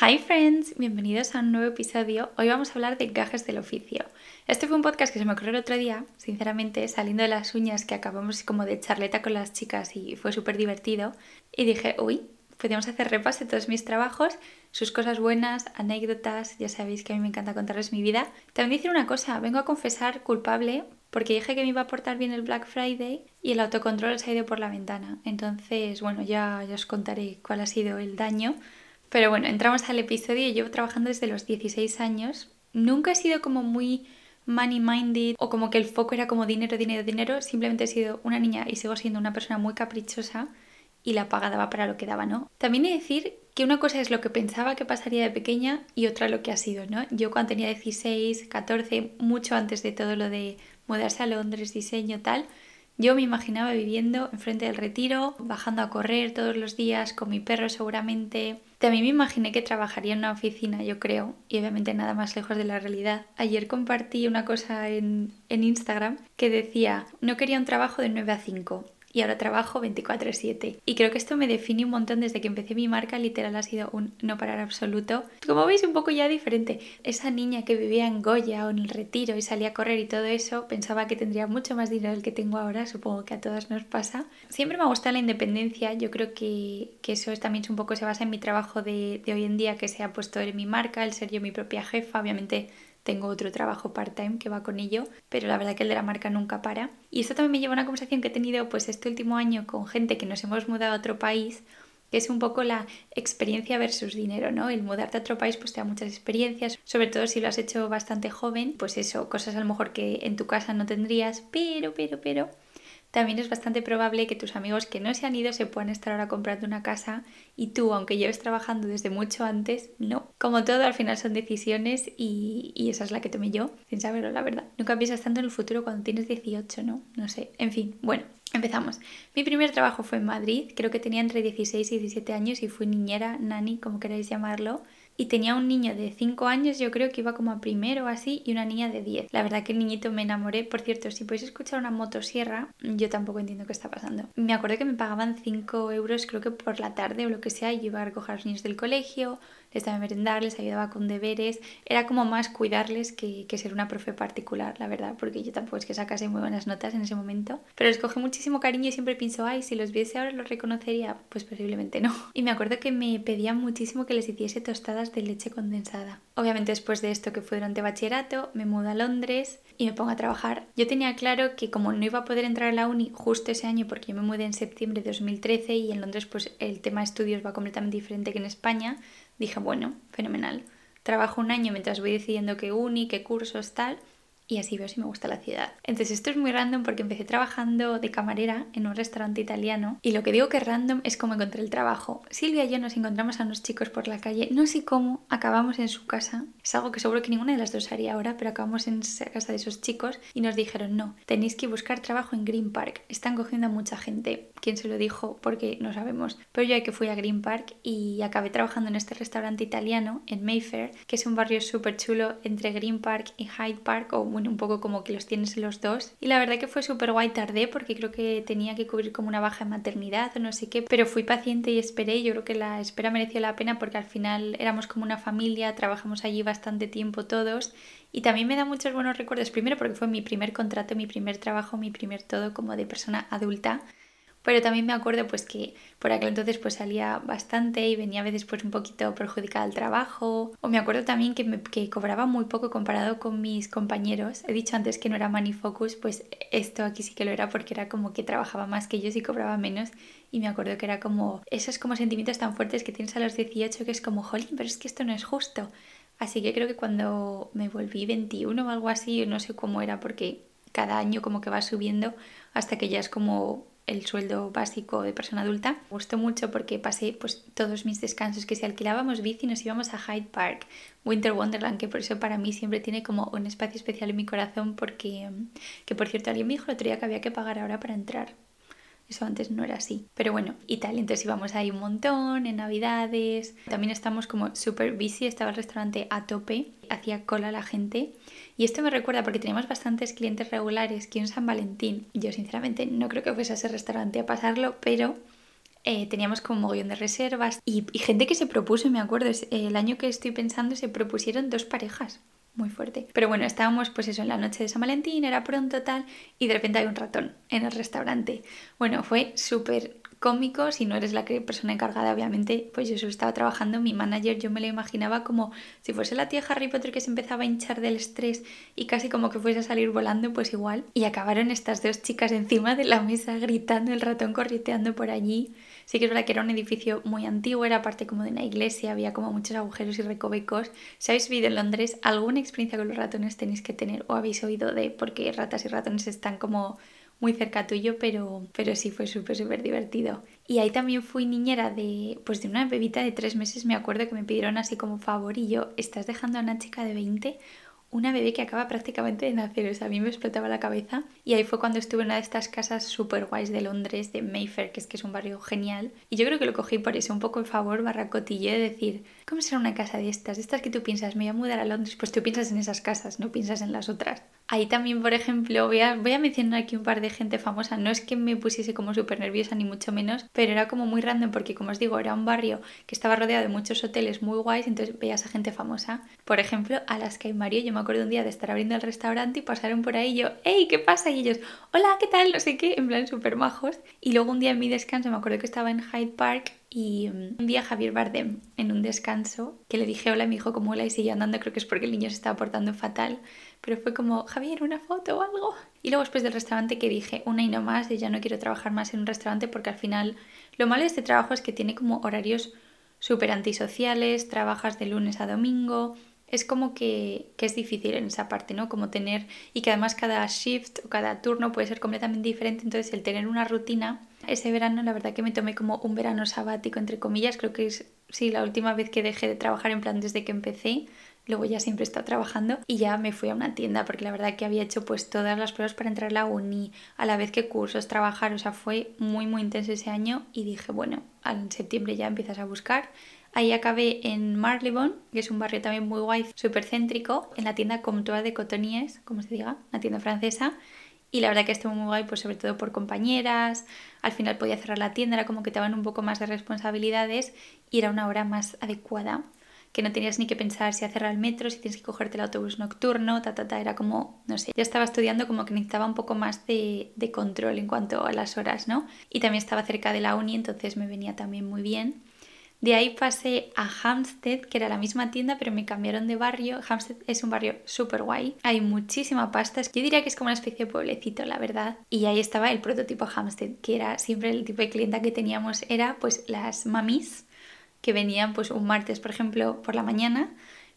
Hi friends, bienvenidos a un nuevo episodio. Hoy vamos a hablar de gajes del oficio. Este fue un podcast que se me ocurrió el otro día, sinceramente, saliendo de las uñas que acabamos como de charleta con las chicas y fue súper divertido. Y dije, uy, podríamos hacer repas de todos mis trabajos, sus cosas buenas, anécdotas, ya sabéis que a mí me encanta contarles mi vida. También decir una cosa, vengo a confesar culpable porque dije que me iba a portar bien el Black Friday y el autocontrol se ha ido por la ventana. Entonces, bueno, ya, ya os contaré cuál ha sido el daño. Pero bueno, entramos al episodio. Llevo trabajando desde los 16 años. Nunca he sido como muy money minded o como que el foco era como dinero, dinero, dinero. Simplemente he sido una niña y sigo siendo una persona muy caprichosa y la paga daba para lo que daba, ¿no? También he de decir que una cosa es lo que pensaba que pasaría de pequeña y otra lo que ha sido, ¿no? Yo cuando tenía 16, 14, mucho antes de todo lo de mudarse a Londres, diseño, tal, yo me imaginaba viviendo enfrente del retiro, bajando a correr todos los días con mi perro seguramente. También me imaginé que trabajaría en una oficina, yo creo, y obviamente nada más lejos de la realidad. Ayer compartí una cosa en, en Instagram que decía, no quería un trabajo de 9 a 5, y ahora trabajo 24/7. Y creo que esto me define un montón desde que empecé mi marca, literal ha sido un no parar absoluto. Como veis, un poco ya diferente. Esa niña que vivía en Goya o en el retiro y salía a correr y todo eso, pensaba que tendría mucho más dinero del que tengo ahora, supongo que a todas nos pasa. Siempre me ha gustado la independencia, yo creo que, que eso es, también un poco se basa en mi trabajo de, de hoy en día, que se ha puesto en mi marca, el ser yo mi propia jefa, obviamente tengo otro trabajo part-time que va con ello, pero la verdad que el de la marca nunca para. Y esto también me lleva a una conversación que he tenido pues este último año con gente que nos hemos mudado a otro país, que es un poco la experiencia versus dinero, ¿no? El mudarte a otro país pues te da muchas experiencias, sobre todo si lo has hecho bastante joven, pues eso, cosas a lo mejor que en tu casa no tendrías, pero, pero, pero también es bastante probable que tus amigos que no se han ido se puedan estar ahora comprando una casa y tú, aunque lleves trabajando desde mucho antes, no. Como todo, al final son decisiones y, y esa es la que tomé yo, sin saberlo, la verdad. Nunca piensas tanto en el futuro cuando tienes 18, ¿no? No sé. En fin, bueno, Empezamos. Mi primer trabajo fue en Madrid, creo que tenía entre 16 y 17 años y fui niñera, nani, como queráis llamarlo y tenía un niño de 5 años, yo creo que iba como a primero o así, y una niña de 10. La verdad que el niñito me enamoré. Por cierto, si podéis escuchar una motosierra, yo tampoco entiendo qué está pasando. Me acuerdo que me pagaban 5 euros, creo que por la tarde o lo que sea, y yo iba a recoger a los niños del colegio, les daba merendar, les ayudaba con deberes. Era como más cuidarles que, que, ser una profe particular, la verdad, porque yo tampoco es que sacase muy buenas notas en ese momento. Pero les cogí muchísimo cariño y siempre pienso, ay, si los viese ahora los reconocería. Pues posiblemente no. Y me acuerdo que me pedían muchísimo que les hiciese tostadas de leche condensada. Obviamente después de esto que fue durante bachillerato, me mudo a Londres y me pongo a trabajar. Yo tenía claro que como no iba a poder entrar a la uni justo ese año porque yo me mudé en septiembre de 2013 y en Londres pues el tema de estudios va completamente diferente que en España, dije, bueno, fenomenal. Trabajo un año mientras voy decidiendo qué uni, qué cursos, tal, y así veo si me gusta la ciudad. Entonces esto es muy random porque empecé trabajando de camarera en un restaurante italiano y lo que digo que es random es como encontré el trabajo. Silvia y yo nos encontramos a unos chicos por la calle, no sé cómo, acabamos en su casa. Es algo que seguro que ninguna de las dos haría ahora, pero acabamos en casa de esos chicos y nos dijeron, no, tenéis que buscar trabajo en Green Park, están cogiendo a mucha gente. ¿Quién se lo dijo? Porque no sabemos. Pero yo que fui a Green Park y acabé trabajando en este restaurante italiano en Mayfair, que es un barrio súper chulo entre Green Park y Hyde Park o un poco como que los tienes los dos. Y la verdad que fue súper guay, tardé porque creo que tenía que cubrir como una baja de maternidad o no sé qué, pero fui paciente y esperé. Yo creo que la espera mereció la pena porque al final éramos como una familia, trabajamos allí bastante tiempo todos y también me da muchos buenos recuerdos, primero porque fue mi primer contrato, mi primer trabajo, mi primer todo como de persona adulta pero también me acuerdo pues que por aquel entonces pues salía bastante y venía a veces pues un poquito perjudicada al trabajo. O me acuerdo también que, me, que cobraba muy poco comparado con mis compañeros. He dicho antes que no era money focus pues esto aquí sí que lo era porque era como que trabajaba más que ellos y cobraba menos. Y me acuerdo que era como esos como sentimientos tan fuertes que tienes a los 18 que es como jolín pero es que esto no es justo así que creo que cuando me volví 21 o algo así no sé cómo era porque cada año como que va subiendo hasta que ya es como el sueldo básico de persona adulta. Me gustó mucho porque pasé pues, todos mis descansos que si alquilábamos bici nos íbamos a Hyde Park, Winter Wonderland, que por eso para mí siempre tiene como un espacio especial en mi corazón porque, que por cierto alguien me dijo el otro día que había que pagar ahora para entrar. Eso antes no era así. Pero bueno, y tal, entonces íbamos ahí un montón en Navidades. También estamos como súper busy, estaba el restaurante a tope, hacía cola la gente. Y esto me recuerda porque teníamos bastantes clientes regulares que en San Valentín, yo sinceramente no creo que fuese a ese restaurante a pasarlo, pero eh, teníamos como un mogollón de reservas y, gente que se propuso, me acuerdo, el año que estoy pensando se propusieron dos parejas muy fuerte. Pero bueno, estábamos pues eso en la noche de San Valentín, era pronto tal, y de repente hay un ratón en el restaurante. Bueno, fue súper cómico, si no eres la persona encargada, obviamente, pues yo solo estaba trabajando, mi manager yo me lo imaginaba como si fuese la tía Harry Potter que se empezaba a hinchar del estrés y casi como que fuese a salir volando, pues igual. Y acabaron estas dos chicas encima de la mesa gritando, el ratón correteando por allí. Sí que es verdad que era un edificio muy antiguo, era parte como de una iglesia, había como muchos agujeros y recovecos. Si habéis vivido en Londres, alguna experiencia con los ratones tenéis que tener o habéis oído de porque ratas y ratones están como muy cerca tuyo, pero, pero sí fue súper, súper divertido. Y ahí también fui niñera de, pues de una bebita de tres meses, me acuerdo que me pidieron así como favor y yo, ¿estás dejando a una chica de 20? Una bebé que acaba prácticamente de nacer, o sea, a mí me explotaba la cabeza. Y ahí fue cuando estuve en una de estas casas super guays de Londres, de Mayfair, que es que es un barrio genial. Y yo creo que lo cogí por eso, un poco en favor, barra cotille, de decir, ¿cómo será una casa de estas? Estas que tú piensas, me voy a mudar a Londres, pues tú piensas en esas casas, no piensas en las otras. Ahí también, por ejemplo, voy a, voy a mencionar aquí un par de gente famosa. No es que me pusiese como súper nerviosa, ni mucho menos, pero era como muy random porque, como os digo, era un barrio que estaba rodeado de muchos hoteles muy guays, entonces veías a gente famosa. Por ejemplo, Alaska y Mario. Yo me acuerdo un día de estar abriendo el restaurante y pasaron por ahí yo, ¡Hey! ¿Qué pasa? Y ellos, ¡Hola! ¿Qué tal? No sé qué, en plan súper majos. Y luego un día en mi descanso, me acuerdo que estaba en Hyde Park y mm, un día Javier Bardem, en un descanso, que le dije hola y me dijo como hola y seguía andando, creo que es porque el niño se estaba portando fatal, pero fue como, Javier, una foto o algo. Y luego después del restaurante que dije, una y no más, y ya no quiero trabajar más en un restaurante porque al final lo malo de este trabajo es que tiene como horarios súper antisociales, trabajas de lunes a domingo, es como que, que, es difícil en esa parte, ¿no? Como tener, y que además cada shift o cada turno puede ser completamente diferente, entonces el tener una rutina, ese verano la verdad que me tomé como un verano sabático, entre comillas, creo que es, sí, la última vez que dejé de trabajar en plan desde que empecé, luego ya siempre he trabajando y ya me fui a una tienda porque la verdad que había hecho pues todas las pruebas para entrar a la uni, a la vez que cursos, trabajar, o sea, fue muy muy intenso ese año y dije, bueno, en septiembre ya empiezas a buscar. Ahí acabé en Marylebone, que es un barrio también muy guay, súper céntrico, en la tienda Comtois de Cotonniers, como se diga, una tienda francesa. Y la verdad que estuvo muy guay, pues sobre todo por compañeras. Al final podía cerrar la tienda, era como que te un poco más de responsabilidades y era una hora más adecuada que no tenías ni que pensar si hacer el metro, si tienes que cogerte el autobús nocturno, ta, ta, ta, era como, no sé, ya estaba estudiando como que necesitaba un poco más de, de control en cuanto a las horas, ¿no? Y también estaba cerca de la uni, entonces me venía también muy bien. De ahí pasé a Hampstead, que era la misma tienda, pero me cambiaron de barrio. Hampstead es un barrio súper guay. Hay muchísima pasta. Yo diría que es como una especie de pueblecito, la verdad. Y ahí estaba el prototipo Hampstead, que era siempre el tipo de clienta que teníamos, era pues las mamis que venían pues un martes, por ejemplo, por la mañana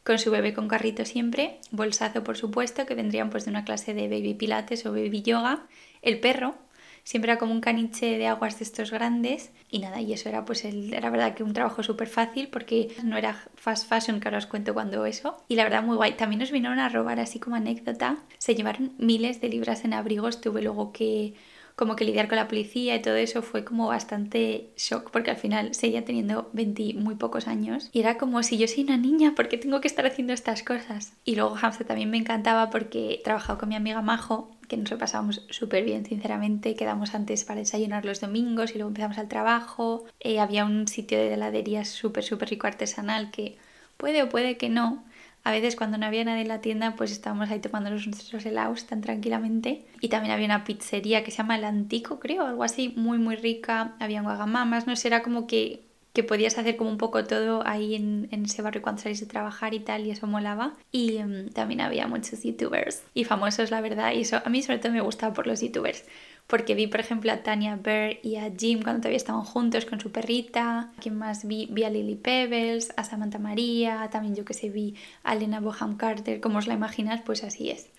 con su bebé con carrito siempre, bolsazo por supuesto, que vendrían pues de una clase de baby pilates o baby yoga, el perro, siempre era como un caniche de aguas de estos grandes. Y nada, y eso era pues el, era verdad que un trabajo súper fácil porque no era fast fashion, que ahora os cuento cuando eso, y la verdad muy guay, también nos vinieron a robar así como anécdota, se llevaron miles de libras en abrigos, tuve luego que como que lidiar con la policía y todo eso fue como bastante shock porque al final seguía teniendo 20 muy pocos años y era como si yo soy una niña, ¿por qué tengo que estar haciendo estas cosas? Y luego Hamster también me encantaba porque he trabajado con mi amiga Majo que nos lo pasábamos súper bien, sinceramente. Quedamos antes para desayunar los domingos y luego empezamos al trabajo. Eh, había un sitio de heladería súper, súper rico artesanal que puede o puede que no, a veces cuando no había nadie en la tienda, pues estábamos ahí tomando nuestros helados tan tranquilamente. Y también había una pizzería que se llama El Antico, creo, algo así, muy muy rica. Había guagamamas, no era como que, que podías hacer como un poco todo ahí en, en ese barrio cuando salís de trabajar y tal, y eso molaba. Y em, también había muchos youtubers y famosos, la verdad, y eso a mí sobre todo me gustaba por los youtubers porque vi, por ejemplo, a Tania Bear y a Jim cuando todavía estaban juntos con su perrita. ¿Quién más vi? Vi a Lily Pebbles, a Samantha María, también yo que sé, vi a Elena Boham Carter. Como os la imaginas, pues así es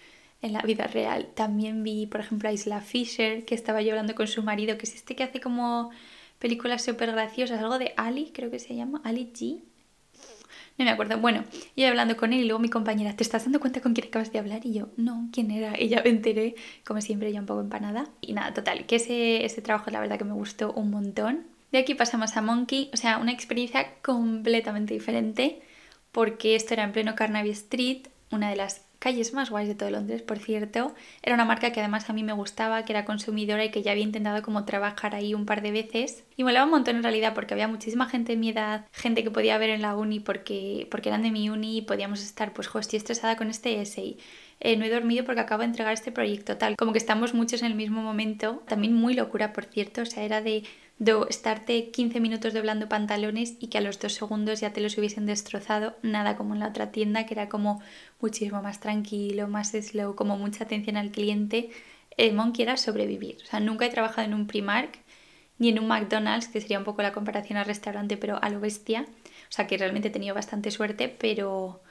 en la vida real. También vi, por ejemplo, a Isla Fisher, que estaba llorando con su marido, que es este que hace como películas súper graciosas, algo de Ali, creo que se llama, Ali G no me acuerdo. Bueno, yo hablando con él y luego mi compañera, ¿te estás dando cuenta con quién acabas de hablar? Y yo, no, ¿quién era? Y ya me enteré, como siempre, ya un poco empanada. Y nada, total, que ese, ese trabajo la verdad que me gustó un montón. De aquí pasamos a Monkey, o sea, una experiencia completamente diferente, porque esto era en pleno Carnaby Street, una de las calles más guays de todo Londres, por cierto. Era una marca que además a mí me gustaba, que era consumidora y que ya había intentado como trabajar ahí un par de veces. Y molaba un montón en realidad porque había muchísima gente de mi edad, gente que podía ver en la uni porque, porque eran de mi uni y podíamos estar, pues, jo, estoy estresada con este essay. Eh, no he dormido porque acabo de entregar este proyecto tal. Como que estamos muchos en el mismo momento. También muy locura, por cierto. O sea, era de de estarte 15 minutos doblando pantalones y que a los dos segundos ya te los hubiesen destrozado, nada como en la otra tienda que era como muchísimo más tranquilo, más slow, como mucha atención al cliente. El Monkey era sobrevivir. O sea, nunca he trabajado en un Primark ni en un McDonald's, que sería un poco la comparación al restaurante, pero a lo bestia. O sea, que realmente he tenido bastante suerte, pero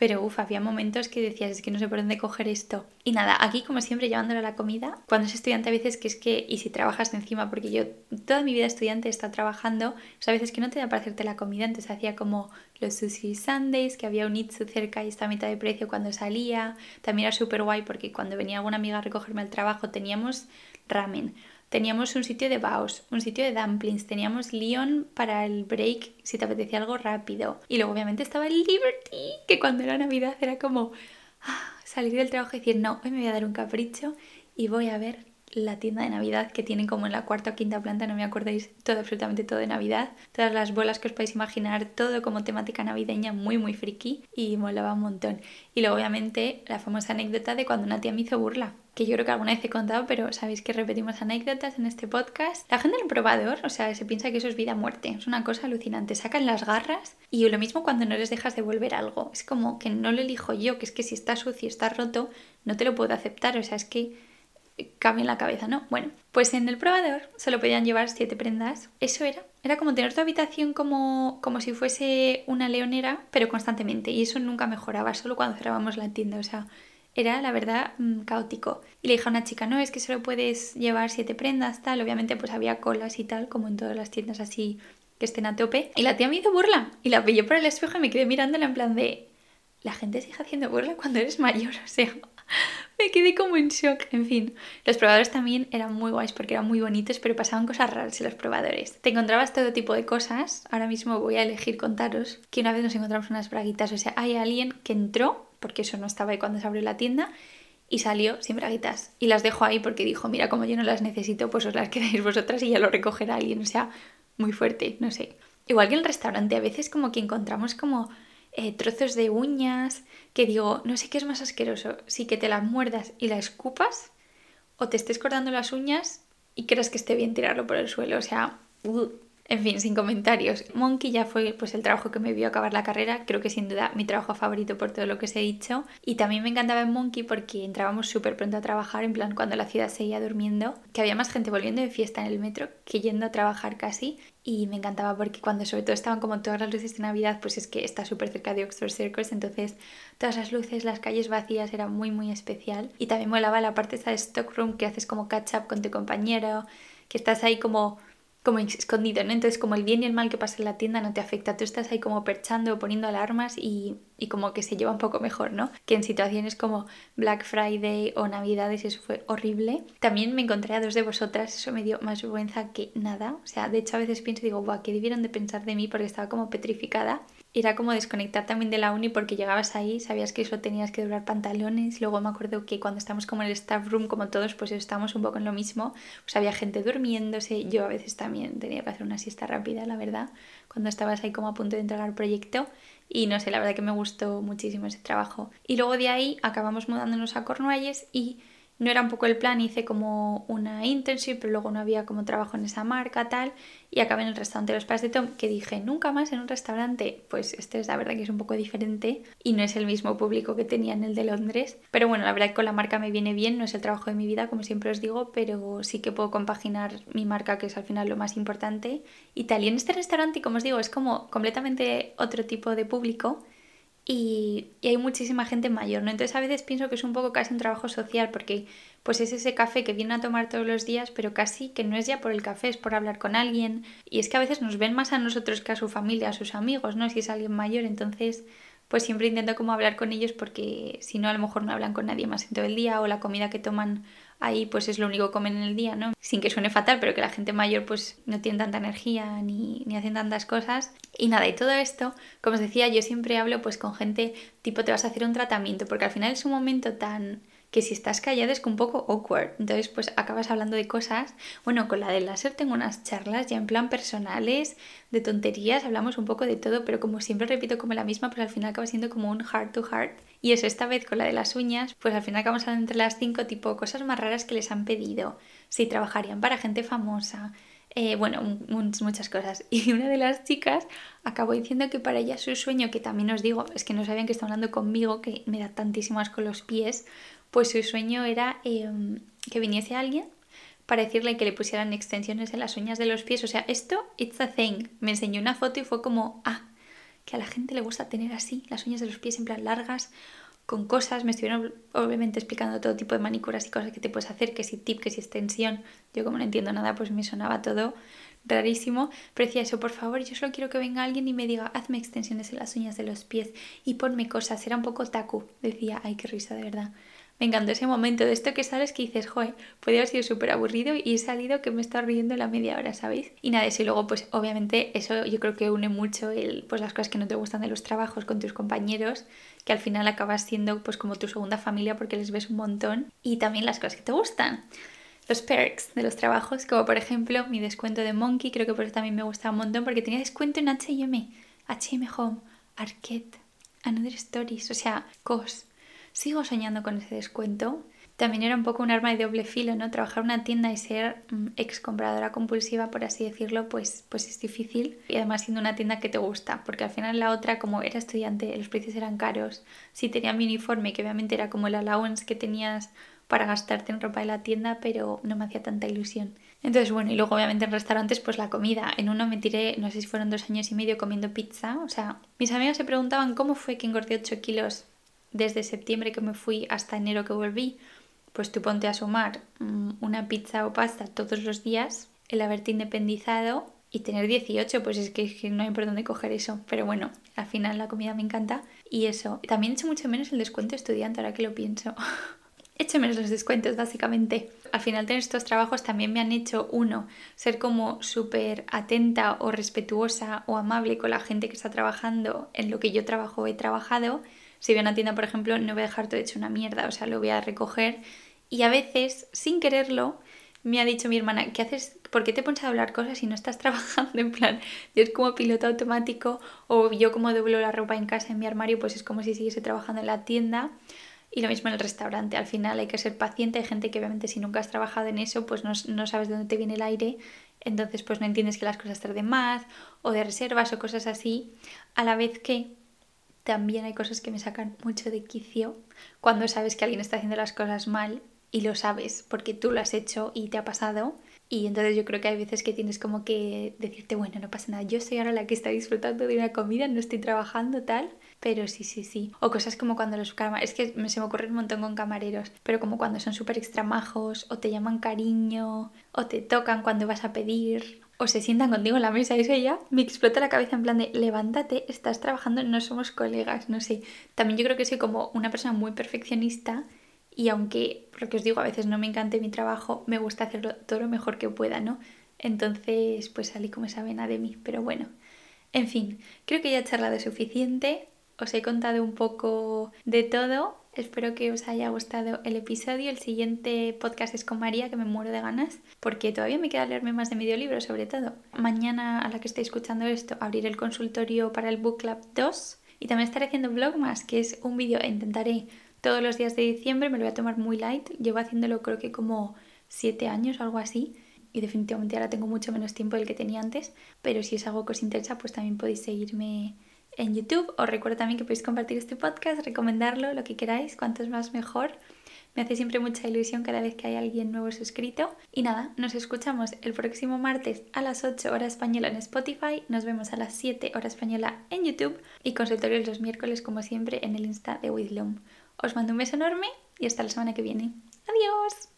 pero uff, había momentos que decías, es que no sé por dónde coger esto. Y nada, aquí como siempre llevándole la comida, cuando es estudiante a veces que es que, y si trabajas encima, porque yo toda mi vida estudiante está trabajando, o sea, a veces que no te da para hacerte la comida, entonces hacía como los sushi sundays, que había un Itsu cerca y está a mitad de precio cuando salía. También era súper guay porque cuando venía alguna amiga a recogerme al trabajo teníamos ramen teníamos un sitio de baos, un sitio de dumplings, teníamos Lyon para el break si te apetecía algo rápido. Y luego obviamente estaba el Liberty, que cuando era Navidad era como ah, salir del trabajo y decir, no, hoy me voy a dar un capricho y voy a ver la tienda de Navidad que tienen como en la cuarta o quinta planta, no me acordáis, todo, absolutamente todo de Navidad. Todas las bolas que os podéis imaginar, todo como temática navideña, muy, muy friki y molaba un montón. Y luego, obviamente, la famosa anécdota de cuando una tía me hizo burla, que yo creo que alguna vez he contado, pero sabéis que repetimos anécdotas en este podcast. La gente en el probador, o sea, se piensa que eso es vida o muerte, es una cosa alucinante. Sacan las garras y lo mismo cuando no les dejas devolver algo. Es como que no lo elijo yo, que es que si está sucio, está roto, no te lo puedo aceptar, o sea, es que cabe en la cabeza, ¿no? Bueno, pues en el probador solo podían llevar siete prendas. Eso era. Era como tener tu habitación como, como si fuese una leonera, pero constantemente. Y eso nunca mejoraba, solo cuando cerrábamos la tienda. O sea, era la verdad mm, caótico. Y le dije a una chica, no, es que solo puedes llevar siete prendas, tal. Obviamente pues había colas y tal, como en todas las tiendas así que estén a tope. Y la tía me hizo burla. Y la pillé por el espejo y me quedé mirándola en plan de... La gente sigue haciendo burla cuando eres mayor, o sea, me quedé como en shock. En fin, los probadores también eran muy guays porque eran muy bonitos, pero pasaban cosas raras en los probadores. Te encontrabas todo tipo de cosas. Ahora mismo voy a elegir contaros que una vez nos encontramos unas braguitas. O sea, hay alguien que entró, porque eso no estaba ahí cuando se abrió la tienda, y salió sin braguitas. Y las dejó ahí porque dijo, mira, como yo no las necesito, pues os las quedáis vosotras y ya lo recogerá alguien. O sea, muy fuerte, no sé. Igual que en el restaurante, a veces como que encontramos como eh, trozos de uñas, que digo, no sé qué es más asqueroso, si que te las muerdas y la escupas o te estés cortando las uñas y creas que esté bien tirarlo por el suelo, o sea, en fin, sin comentarios. Monkey ya fue pues el trabajo que me vio acabar la carrera, creo que sin duda mi trabajo favorito por todo lo que os he dicho. Y también me encantaba en Monkey porque entrábamos súper pronto a trabajar, en plan cuando la ciudad seguía durmiendo, que había más gente volviendo de fiesta en el metro que yendo a trabajar casi. Y me encantaba porque cuando sobre todo estaban como todas las luces de Navidad, pues es que está súper cerca de Oxford Circus, entonces todas las luces, las calles vacías, era muy muy especial. Y también molaba la parte esa de Stockroom que haces como catch up con tu compañero, que estás ahí como como escondido, ¿no? Entonces como el bien y el mal que pasa en la tienda no te afecta, tú estás ahí como perchando, poniendo alarmas y, y como que se lleva un poco mejor, ¿no? Que en situaciones como Black Friday o Navidades eso fue horrible. También me encontré a dos de vosotras, eso me dio más vergüenza que nada, o sea, de hecho a veces pienso y digo, guau, ¿qué debieron de pensar de mí? Porque estaba como petrificada era como desconectar también de la uni porque llegabas ahí, sabías que eso tenías que durar pantalones. Luego me acuerdo que cuando estamos como en el staff room, como todos, pues estábamos un poco en lo mismo. Pues había gente durmiéndose. Yo a veces también tenía que hacer una siesta rápida, la verdad, cuando estabas ahí como a punto de entregar el proyecto. Y no sé, la verdad que me gustó muchísimo ese trabajo. Y luego de ahí acabamos mudándonos a Cornualles y no era un poco el plan, hice como una internship, pero luego no había como trabajo en esa marca, tal, y acabé en el restaurante Los Padres de Tom, que dije, nunca más en un restaurante, pues este es la verdad que es un poco diferente y no es el mismo público que tenía en el de Londres, pero bueno, la verdad que con la marca me viene bien, no es el trabajo de mi vida, como siempre os digo, pero sí que puedo compaginar mi marca, que es al final lo más importante, y tal, y en este restaurante, como os digo, es como completamente otro tipo de público, y, hay muchísima gente mayor, ¿no? Entonces a veces pienso que es un poco casi un trabajo social porque pues es ese café que viene a tomar todos los días, pero casi que no es ya por el café, es por hablar con alguien. Y es que a veces nos ven más a nosotros que a su familia, a sus amigos, ¿no? Si es alguien mayor, entonces pues siempre intento como hablar con ellos porque si no a lo mejor no hablan con nadie más en todo el día o la comida que toman ahí pues es lo único que comen en el día, ¿no? Sin que suene fatal, pero que la gente mayor pues no tiene tanta energía ni, ni hacen tantas cosas. Y nada, y todo esto, como os decía, yo siempre hablo pues con gente tipo te vas a hacer un tratamiento, porque al final es un momento tan que si estás callada es un poco awkward. Entonces, pues acabas hablando de cosas. Bueno, con la del láser tengo unas charlas ya en plan personales, de tonterías, hablamos un poco de todo, pero como siempre repito como la misma, pues al final acaba siendo como un heart to heart. Y eso, esta vez con la de las uñas, pues al final acabamos hablando entre las cinco, tipo cosas más raras que les han pedido. Si trabajarían para gente famosa. Eh, bueno, muchas cosas. Y una de las chicas acabó diciendo que para ella su sueño, que también os digo, es que no sabían que está hablando conmigo, que me da tantísimas con los pies, pues su sueño era em, que viniese alguien para decirle que le pusieran extensiones en las uñas de los pies. O sea, esto, it's a thing. Me enseñó una foto y fue como, ah, que a la gente le gusta tener así las uñas de los pies en plan largas, con cosas. Me estuvieron obviamente explicando todo tipo de manicuras y cosas que te puedes hacer, que si tip, que si extensión. Yo como no entiendo nada, pues me sonaba todo rarísimo. Pero decía eso, por favor, yo solo quiero que venga alguien y me diga, hazme extensiones en las uñas de los pies y ponme cosas. Era un poco taku. Decía, ay, qué risa, de verdad. Me encantó ese momento de esto que sabes que dices, joder, puede haber sido súper aburrido y he salido que me está riendo la media hora, ¿sabéis? Y nada, y luego pues obviamente eso yo creo que une mucho el, pues las cosas que no te gustan de los trabajos con tus compañeros, que al final acabas siendo pues como tu segunda familia porque les ves un montón y también las cosas que te gustan. Los perks de los trabajos, como por ejemplo mi descuento de Monkey, creo que por eso también me gustaba un montón porque tenía descuento en H&M, H&M Home, Arquette, Another Stories, o sea, COS sigo soñando con ese descuento. También era un poco un arma de doble filo, ¿no? Trabajar en una tienda y ser mm, ex compradora compulsiva, por así decirlo, pues, pues es difícil. Y además siendo una tienda que te gusta, porque al final la otra, como era estudiante, los precios eran caros. Si tenía mi uniforme, que obviamente era como el allowance que tenías para gastarte en ropa de la tienda, pero no me hacía tanta ilusión. Entonces, bueno, y luego obviamente en restaurantes, pues la comida. En uno me tiré, no sé si fueron dos años y medio comiendo pizza. O sea, mis amigos se preguntaban cómo fue que engordé 8 kilos desde septiembre que me fui hasta enero que volví, pues tú ponte a sumar mm, una pizza o pasta todos los días, el haberte independizado y tener 18, pues es que, no hay por dónde coger eso. Pero bueno, al final la comida me encanta y eso. También he hecho mucho menos el descuento estudiante, ahora que lo pienso. he hecho menos los descuentos, básicamente. Al final tener estos trabajos también me han hecho, uno, ser como súper atenta o respetuosa o amable con la gente que está trabajando en lo que yo trabajo he trabajado si voy a una tienda, por ejemplo, no voy a dejar todo hecho una mierda, o sea, lo voy a recoger. Y a veces, sin quererlo, me ha dicho mi hermana, ¿qué haces? ¿Por qué te pones a hablar cosas si no estás trabajando? En plan, yo es como piloto automático o yo como doblo la ropa en casa en mi armario, pues es como si siguiese trabajando en la tienda. Y lo mismo en el restaurante, al final hay que ser paciente, hay gente que obviamente si nunca has trabajado en eso, pues no, no sabes de dónde te viene el aire, entonces pues no entiendes que las cosas tarden más o de reservas o cosas así, a la vez que también hay cosas que me sacan mucho de quicio cuando sabes que alguien está haciendo las cosas mal y lo sabes porque tú lo has hecho y te ha pasado. Y entonces yo creo que hay veces que tienes como que decirte, bueno, no pasa nada, yo soy ahora la que está disfrutando de una comida, no estoy trabajando tal, pero sí, sí, sí. O cosas como cuando los camareros, es que se me ocurre un montón con camareros, pero como cuando son súper extramajos, o te llaman cariño, o te tocan cuando vas a pedir, o se sientan contigo en la mesa y eso ya me explota la cabeza en plan de levántate, estás trabajando, no somos colegas, no sé. También yo creo que soy como una persona muy perfeccionista y aunque, lo que os digo, a veces no me encante mi trabajo, me gusta hacerlo todo lo mejor que pueda, ¿no? Entonces, pues salí como esa vena de mí, pero bueno. En fin, creo que ya he charlado suficiente, os he contado un poco de todo Espero que os haya gustado el episodio. El siguiente podcast es con María, que me muero de ganas, porque todavía me queda leerme más de medio libro, sobre todo. Mañana, a la que estéis escuchando esto, abriré el consultorio para el Book Club 2 y también estaré haciendo Vlogmas, que es un vídeo, intentaré todos los días de diciembre, me lo voy a tomar muy light. Llevo haciéndolo creo que como 7 años o algo así y definitivamente ahora tengo mucho menos tiempo del que tenía antes, pero si es algo que os interesa, pues también podéis seguirme en YouTube. Os recuerdo también que podéis compartir este podcast, recomendarlo, lo que queráis, cuantos más mejor. Me hace siempre mucha ilusión cada vez que hay alguien nuevo suscrito. Y nada, nos escuchamos el próximo martes a las 8 horas española en Spotify. Nos vemos a las 7 horas española en YouTube. Y consultorios los miércoles, como siempre, en el Insta de Loom. Os mando un beso enorme y hasta la semana que viene. Adiós.